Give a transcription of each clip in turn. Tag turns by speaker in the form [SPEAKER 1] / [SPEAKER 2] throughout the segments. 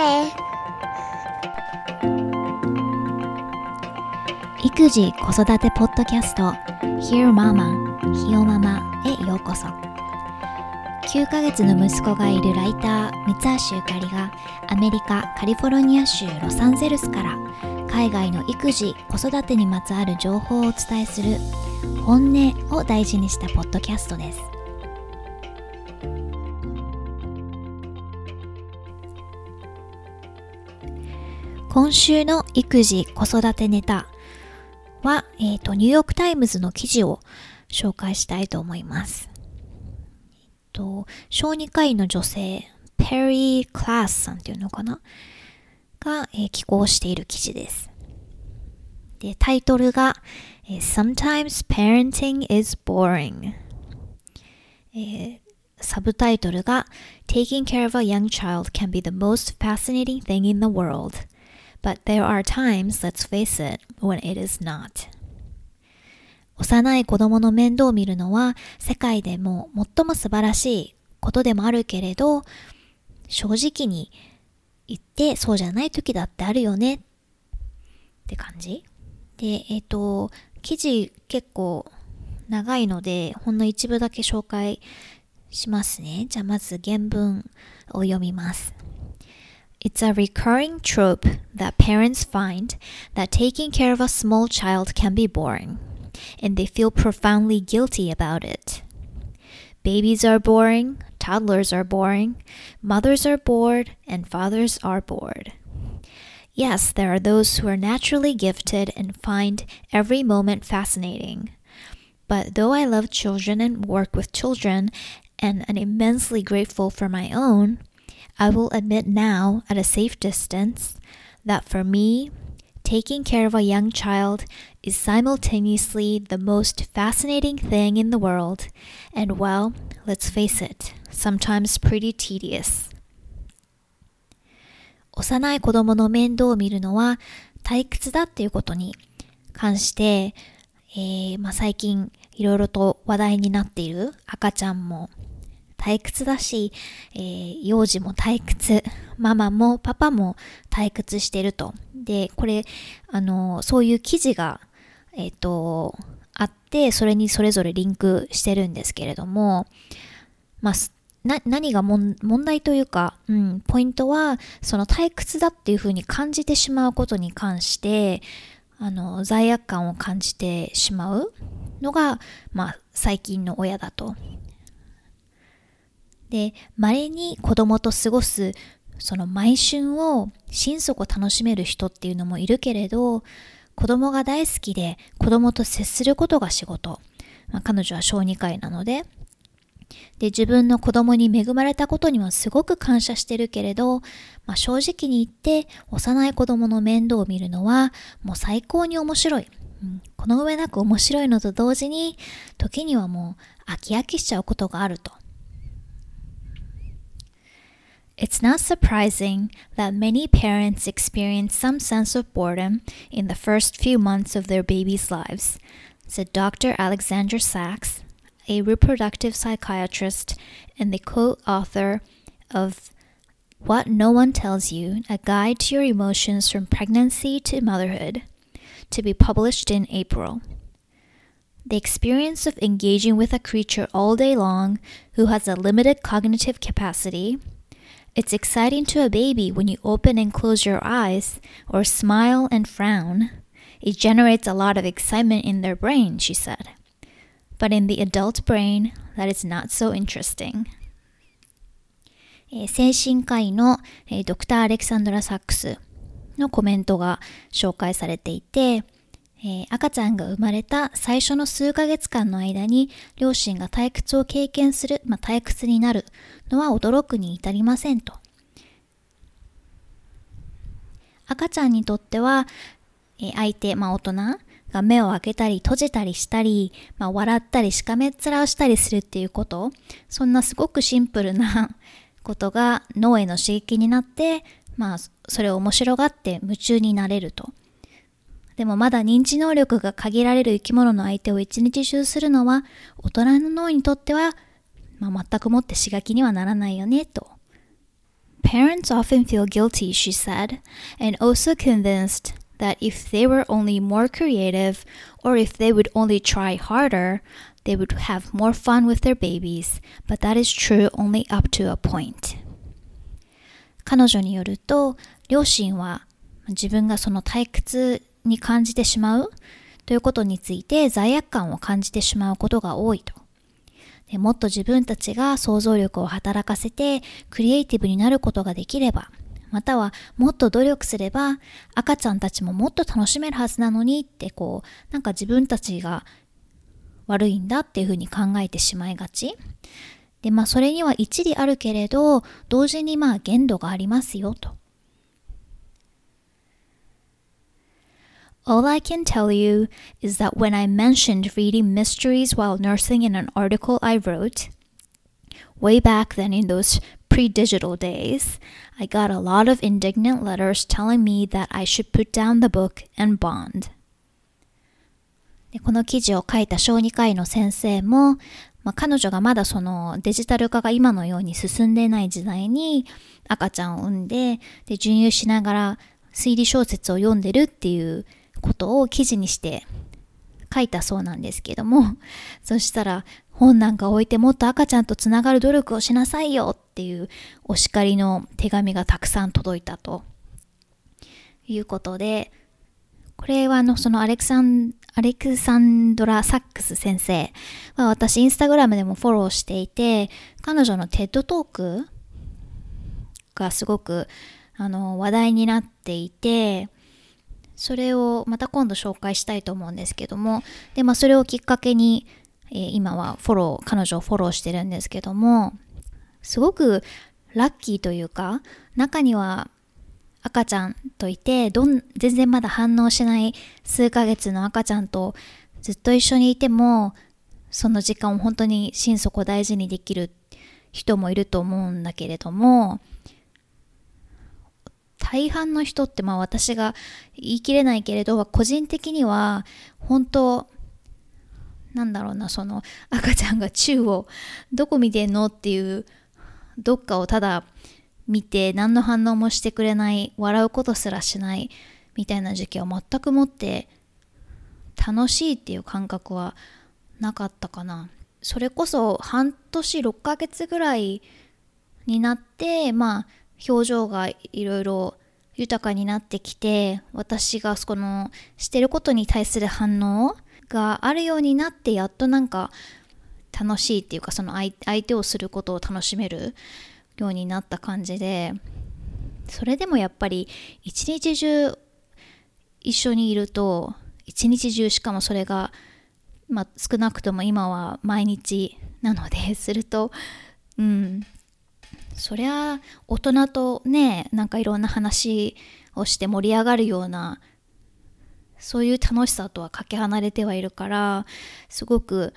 [SPEAKER 1] ね。
[SPEAKER 2] 育児子育てポッドキャスト Hear Mama ひよママへようこそ。9ヶ月の息子がいるライター三橋ゆかりがアメリカカリフォルニア州ロサンゼルスから海外の育児子育てにまつわる情報をお伝えする本音を大事にしたポッドキャストです。今週の育児子育てネタは、えっ、ー、と、ニューヨークタイムズの記事を紹介したいと思います。えっと、小児科医の女性、ペリー・クラスさんっていうのかな？が、えー、寄稿している記事です。で、タイトルが、えー、Sometimes Parenting is Boring、えー、サブタイトルが Taking care of a young child can be the most fascinating thing in the world But there are times, let's face it, when it is not. 幼い子供の面倒を見るのは世界でも最も素晴らしいことでもあるけれど、正直に言ってそうじゃない時だってあるよねって感じ？で、えっ、ー、と、記事結構長いので、ほんの一部だけ紹介しますね。じゃあまず原文を読みます。It's a recurring trope that parents find that taking care of a small child can be boring, and they feel profoundly guilty about it. Babies are boring, toddlers are boring, mothers are bored, and fathers are bored. Yes, there are those who are naturally gifted and find every moment fascinating. But though I love children and work with children and am immensely grateful for my own, I will admit now, at a safe distance, that for me, taking care of a young child is simultaneously the most fascinating thing in the world, and well, let's face it, sometimes pretty tedious. 幼い子供の面倒を見るのは退屈だっていうことに関して、えーまあ、最近いろいろと話題になっている赤ちゃんも 退屈だし、えー、幼児も退屈、ママもパパも退屈してると。で、これ、あの、そういう記事が、えっ、ー、と、あって、それにそれぞれリンクしてるんですけれども、まあ、何が問題というか、うん、ポイントは、その退屈だっていうふうに感じてしまうことに関して、あの、罪悪感を感じてしまうのが、まあ、最近の親だと。で、稀に子供と過ごすその毎春を心底楽しめる人っていうのもいるけれど、子供が大好きで子供と接することが仕事。まあ、彼女は小児科医なので、で、自分の子供に恵まれたことにはすごく感謝してるけれど、まあ、正直に言って幼い子供の面倒を見るのはもう最高に面白い。うん、この上なく面白いのと同時に時にはもう飽き飽きしちゃうことがあると。It's not surprising that many parents experience some sense of boredom in the first few months of their baby's lives, said Dr. Alexander Sachs, a reproductive psychiatrist and the co author of What No One Tells You A Guide to Your Emotions from Pregnancy to Motherhood, to be published in April. The experience of engaging with a creature all day long who has a limited cognitive capacity It's exciting to a baby when you open and close your eyes, or smile and frown. It generates a lot of excitement in their brain, she said. But in the adult brain, that is not so interesting. 精神科医のドクター・アレクサンドラ・サックスのコメントが紹介されていて、 えー、赤ちゃんが生まれた最初の数ヶ月間の間に両親が退屈を経験する、まあ、退屈になるのは驚くに至りませんと。赤ちゃんにとっては、えー、相手、まあ、大人が目を開けたり閉じたりしたり、まあ、笑ったりしかめっ面をしたりするっていうこと、そんなすごくシンプルなことが脳への刺激になって、まあ、それを面白がって夢中になれると。でもまだ認知能力が限られる生き物の相手を一日中するのは大人の脳にとっては、まあ、全くもって刺激にはならないよねと。Parents often feel guilty, she said, and also convinced that if they were only more creative or if they would only try harder, they would have more fun with their babies, but that is true only up to a point. 彼女によると、両親は自分がその退屈に感じてしまう？ということについて罪悪感を感じてしまうことが多いと。でもっと自分たちが想像力を働かせてクリエイティブになることができれば、またはもっと努力すれば赤ちゃんたちももっと楽しめるはずなのにってこうなんか自分たちが悪いんだっていうふうに考えてしまいがち。で、まあそれには一理あるけれど、同時にまあ限度がありますよと。All I can tell you is that when I mentioned reading mysteries while nursing in an article I wrote, way back then in those pre digital days, I got a lot of indignant letters telling me that I should put down the book and bond. でこの記事を書いた小児科医の先生も、まあ、彼女がまだそのデジタル化が今のように進んでいない時代に赤ちゃんを産んでで授乳しながら推理小説を読んでるっていう ことを記事にして書いたそうなんですけどもそしたら本なんか置いてもっと赤ちゃんとつながる努力をしなさいよっていうお叱りの手紙がたくさん届いたと。いうことでこれはあのそのアレクサンアレクサンドラ・サックス先生は私インスタグラムでもフォローしていて彼女のテッドトークがすごくあの話題になっていてそれをまた今度紹介したいと思うんですけども。で、まあ、それをきっかけに、えー、今はフォロー彼女をフォローしてるんですけども。すごくラッキーというか中には赤ちゃんといてどん全然まだ反応しない数ヶ月の赤ちゃんとずっと一緒にいてもその時間を本当に心底大事にできる人もいると思うんだけれども。大半の人ってまあ私が言い切れないけれど個人的には本当なんだろうなその赤ちゃんが宙をどこ見てんのっていうどっかをただ見て何の反応もしてくれない笑うことすらしないみたいな時期は全くもって楽しいっていう感覚はなかったかな。それこそ半年6ヶ月ぐらいになってまあ表情がいろいろ豊かになってきて私がこのしてることに対する反応があるようになってやっとなんか楽しいっていうかその相手をすることを楽しめるようになった感じでそれでもやっぱり一日中一緒にいると一日中しかもそれが、まあ、少なくとも今は毎日なのでするとうんそりゃ大人とねなんかいろんな話をして盛り上がるようなそういう楽しさとはかけ離れてはいるからすごく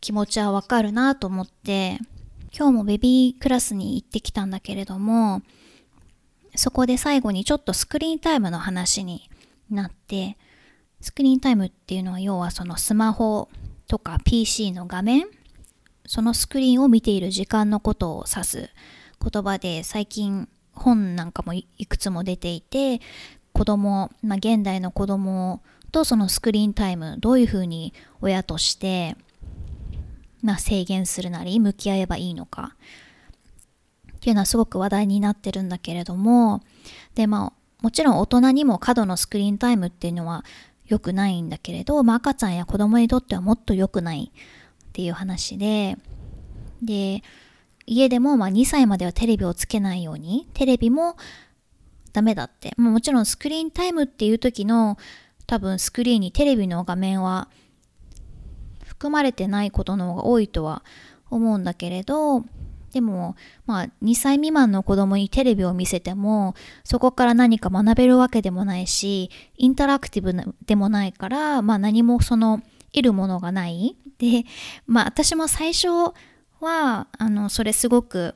[SPEAKER 2] 気持ちはわかるなと思って今日もベビークラスに行ってきたんだけれども、そこで最後にちょっとスクリーンタイムの話になって、スクリーンタイムっていうのは要はそのスマホとか PC の画面、そのスクリーンを見ている時間のことを指す言葉で最近本なんかもいくつも出ていて、子供、まあ、現代の子供とそのスクリーンタイム、どういうふうに親としてまあ、制限するなり向き合えばいいのかっていうのはすごく話題になってるんだけれどもでまあもちろん大人にも過度のスクリーンタイムっていうのは良くないんだけれど、まあ、赤ちゃんや子供にとってはもっと良くないっていう話でで家でもまあ2歳まではテレビをつけないようにテレビもダメだって、もちろんスクリーンタイムっていう時の多分スクリーンにテレビの画面は含まれてないことの方が多いとは思うんだけれどでもまあ2歳未満の子供にテレビを見せてもそこから何か学べるわけでもないしインタラクティブでもないからまあ何もその得るものがない。でまあ私も最初はあのそれすごく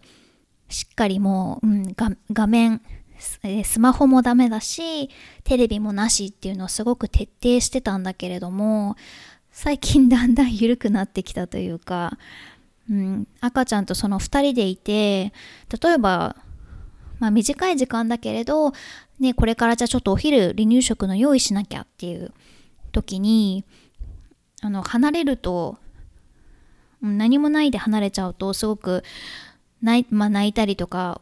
[SPEAKER 2] しっかりもう、うん、画面スマホもダメだしテレビもなしっていうのをすごく徹底してたんだけれども最近だんだん緩くなってきたというか、うん、赤ちゃんとその2人でいて例えばまあ短い時間だけれど、ね、これからじゃあちょっとお昼離乳食の用意しなきゃっていう時に、あの、離れると、何もないで離れちゃうとすごく泣,、まあ、泣いたりとか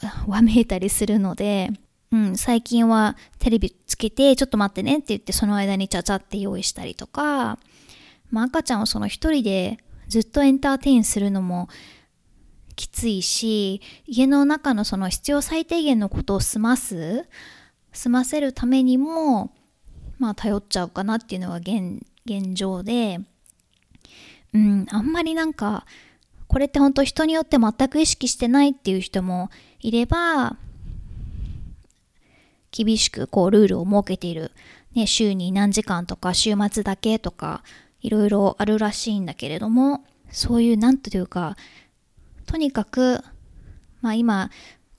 [SPEAKER 2] わめいたりするので、うん、最近はテレビつけてちょっと待ってねって言ってその間にちゃちゃって用意したりとか、まあ、赤ちゃんをその一人でずっとエンターテインするのもきついし家の中のその必要最低限のことを済ます済ませるためにもまあ頼っちゃうかなっていうのが現現状で。うんあんまりなんかこれって本当人によって全く意識してないっていう人もいれば厳しくこうルールを設けている、ね、週に何時間とか週末だけとかいろいろあるらしいんだけれどもそういう何というかとにかくまあ今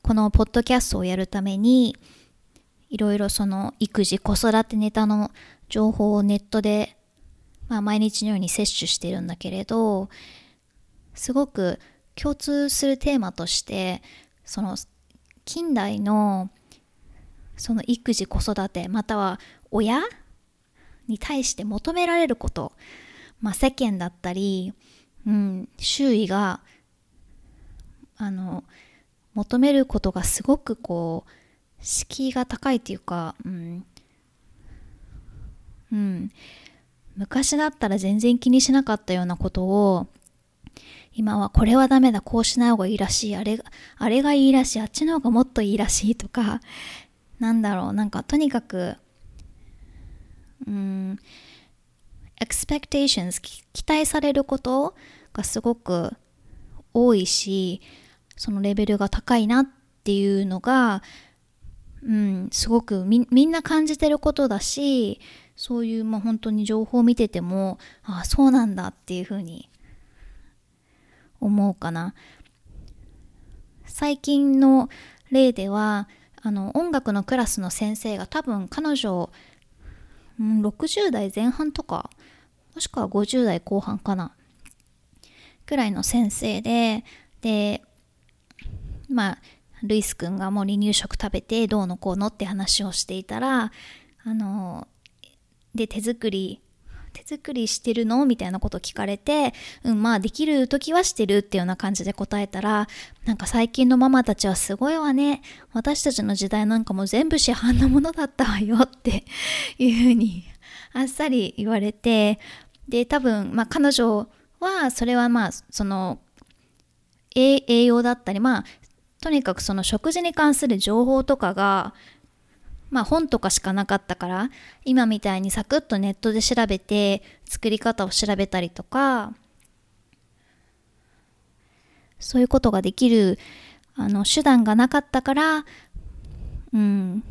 [SPEAKER 2] このポッドキャストをやるためにいろいろその育児子育てネタの情報をネットで、まあ、毎日のように摂取しているんだけれどすごく共通するテーマとしてその近代のその育児子育てまたは親に対して求められること、まあ、世間だったり、うん、周囲があの求めることがすごくこう敷居が高いっていうか、うん、うん、昔だったら全然気にしなかったようなことを今はこれはダメだ、こうしない方がいいらしい、あれが、あれがいいらしい、あっちの方がもっといいらしいとか、なんだろう、なんかとにかく、うん、expectations 期待されることがすごく多いしそのレベルが高いなっていうのが、うん、すごくみんな感じてることだしそういう、まあ、本当に情報を見ててもああそうなんだっていうふうに思うかな。最近の例ではあの音楽のクラスの先生が多分彼女、うん、60代前半とかもしくは50代後半かなくらいの先生ででまあルイス君がもう離乳食食べてどうのこうのって話をしていたらあので手作り手作りしてるの？みたいなこと聞かれて、うん、まあできる時はしてるっていうような感じで答えたら、なんか最近のママたちはすごいわね。私たちの時代なんかも全部市販のものだったわよって いうふうにあっさり言われて、で、多分、まあ彼女はそれはまあその栄養だったり、まあとにかくその食事に関する情報とかがまあ本とかしかなかったから今みたいにサクッとネットで調べて作り方を調べたりとかそういうことができるあの手段がなかったからうん。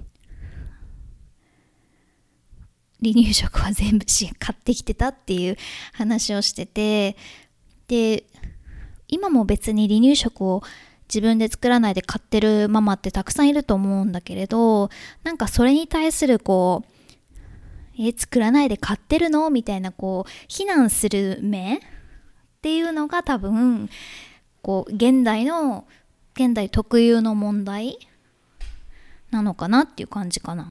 [SPEAKER 2] 離乳食は全部し買ってきてたっていう話をしててで今も別に離乳食を自分で作らないで買ってるママってたくさんいると思うんだけれどなんかそれに対するこうえ作らないで買ってるのみたいなこう非難する目っていうのが多分こう現代の現代特有の問題なのかなっていう感じかな。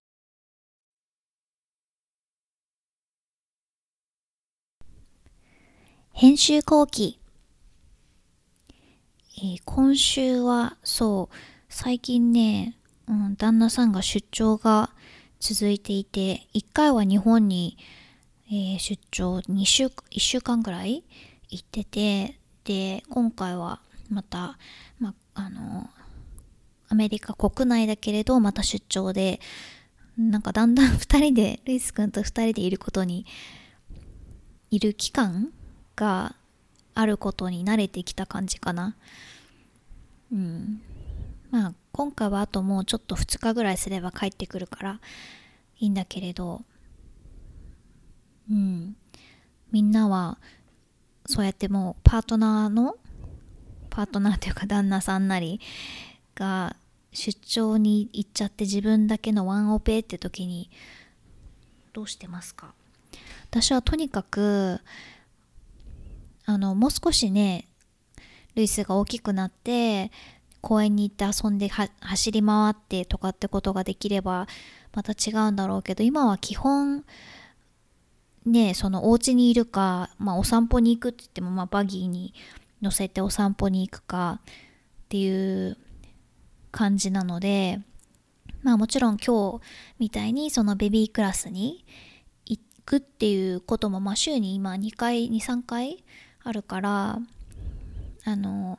[SPEAKER 2] 編集後期えー、今週はそう最近ね、うん、旦那さんが出張が続いていて1回は日本に、えー、出張2週1週間ぐらい行っててで今回はまた、ま、あのアメリカ国内だけれどまた出張でなんかだんだん 2人でルイス君と2人でいることにいる期間があることに慣れてきた感じかな。うん。まあ今回はあともうちょっと2日ぐらいすれば帰ってくるからいいんだけれど、うん。みんなはそうやってもうパートナーのパートナーというか旦那さんなりが出張に行っちゃって自分だけのワンオペって時にどうしてますか？私はとにかくあのもう少しねルイスが大きくなって公園に行って遊んで走り回ってとかってことができればまた違うんだろうけど今は基本ねそのお家にいるか、まあ、お散歩に行くって言っても、まあ、バギーに乗せてお散歩に行くかっていう感じなのでまあもちろん今日みたいにそのベビークラスに行くっていうこともまあ週に今2回23回あるからあの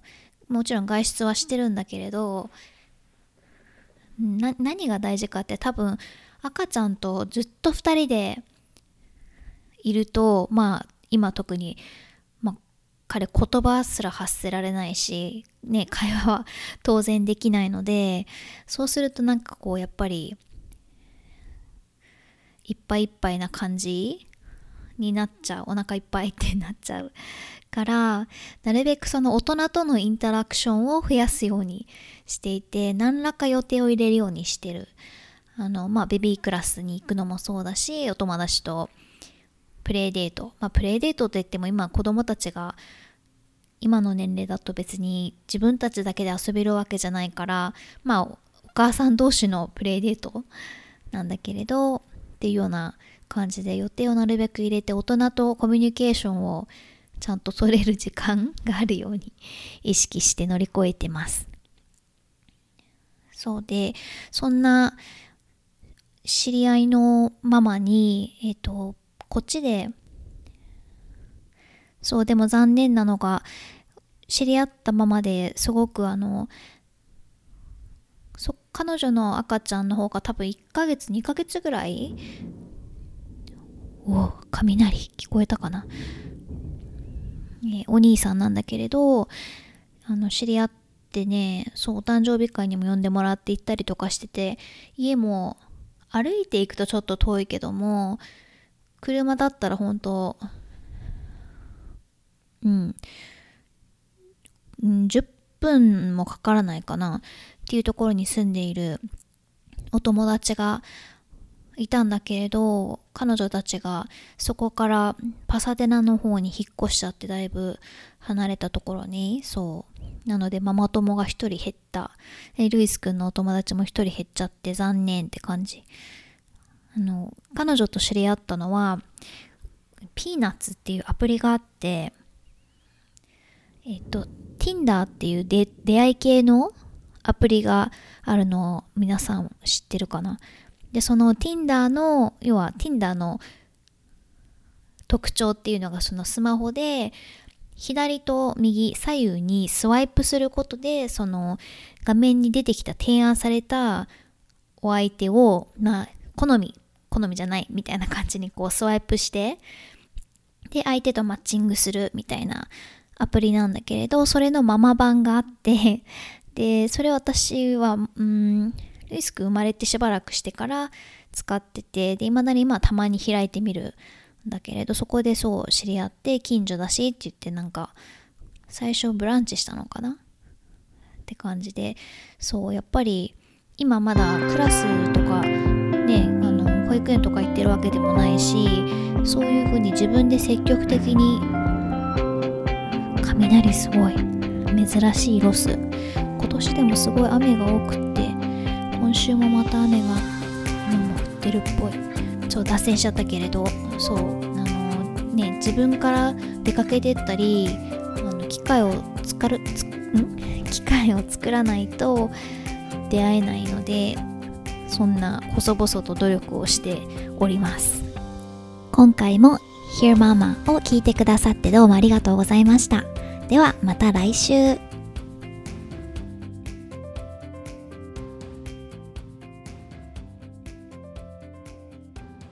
[SPEAKER 2] もちろん外出はしてるんだけれど何が大事かって多分赤ちゃんとずっと2人でいるとまあ今特に、まあ、彼言葉すら発せられないし、ね、会話は当然できないのでそうするとなんかこうやっぱりいっぱいいっぱいな感じになっちゃうお腹いっぱいってなっちゃうからなるべくその大人とのインタラクションを増やすようにしていて何らか予定を入れるようにしてる。あのまあベビークラスに行くのもそうだしお友達とプレイデート。まあプレイデートといっても今子供たちが今の年齢だと別に自分たちだけで遊べるわけじゃないからまあお母さん同士のプレイデートなんだけれどっていうような感じで予定をなるべく入れて大人とコミュニケーションをちゃんと取れる時間があるように意識して乗り越えてます。そうで、そんな知り合いのママに、えっ、ー、と、こっちで、そう、でも残念なのが、知り合ったままですごくあの、そ彼女の赤ちゃんの方が多分1ヶ月2ヶ月ぐらいお雷聞こえたかな？え、お兄さんなんだけれどあの知り合ってねそうお誕生日会にも呼んでもらって行ったりとかしてて家も歩いていくとちょっと遠いけども車だったら本当うん10分もかからないかなっていうところに住んでいるお友達がいたんだけれど彼女たちがそこからパサデナの方に引っ越しちゃってだいぶ離れたところにそう。なのでママ友が1人減った。ルイスくんのお友達も1人減っちゃって残念って感じ。あの彼女と知り合ったのはピーナッツっていうアプリがあってえっと Tinder っていう出会い系のアプリがあるのを皆さん知ってるかな。で、その Tinder の、要は Tinder の特徴っていうのがそのスマホで左と右左右にスワイプすることでその画面に出てきた提案されたお相手をまあ好み好みじゃないみたいな感じにこうスワイプしてで相手とマッチングするみたいなアプリなんだけれどそれのママ版があってでそれ私はうんルイスク生まれてしばらくしてから使ってて、で、未だに今たまに開いてみるんだけれど、そこでそう知り合って近所だしって言ってなんか、最初ブランチしたのかな？って感じで、そう、やっぱり今まだクラスとかね、あの、保育園とか行ってるわけでもないし、そういう風に自分で積極的に雷すごい珍しいロス今年でもすごい雨が多くって今週もまた雨が雨も降ってるっぽい。ちょっと脱線しちゃったけれどそうあのね自分から出かけてったりあの機会を作るつん？機会を作らないと出会えないのでそんな細々と努力をしております。今回も Hear Mama を聞いてくださってどうもありがとうございました。ではまた来週。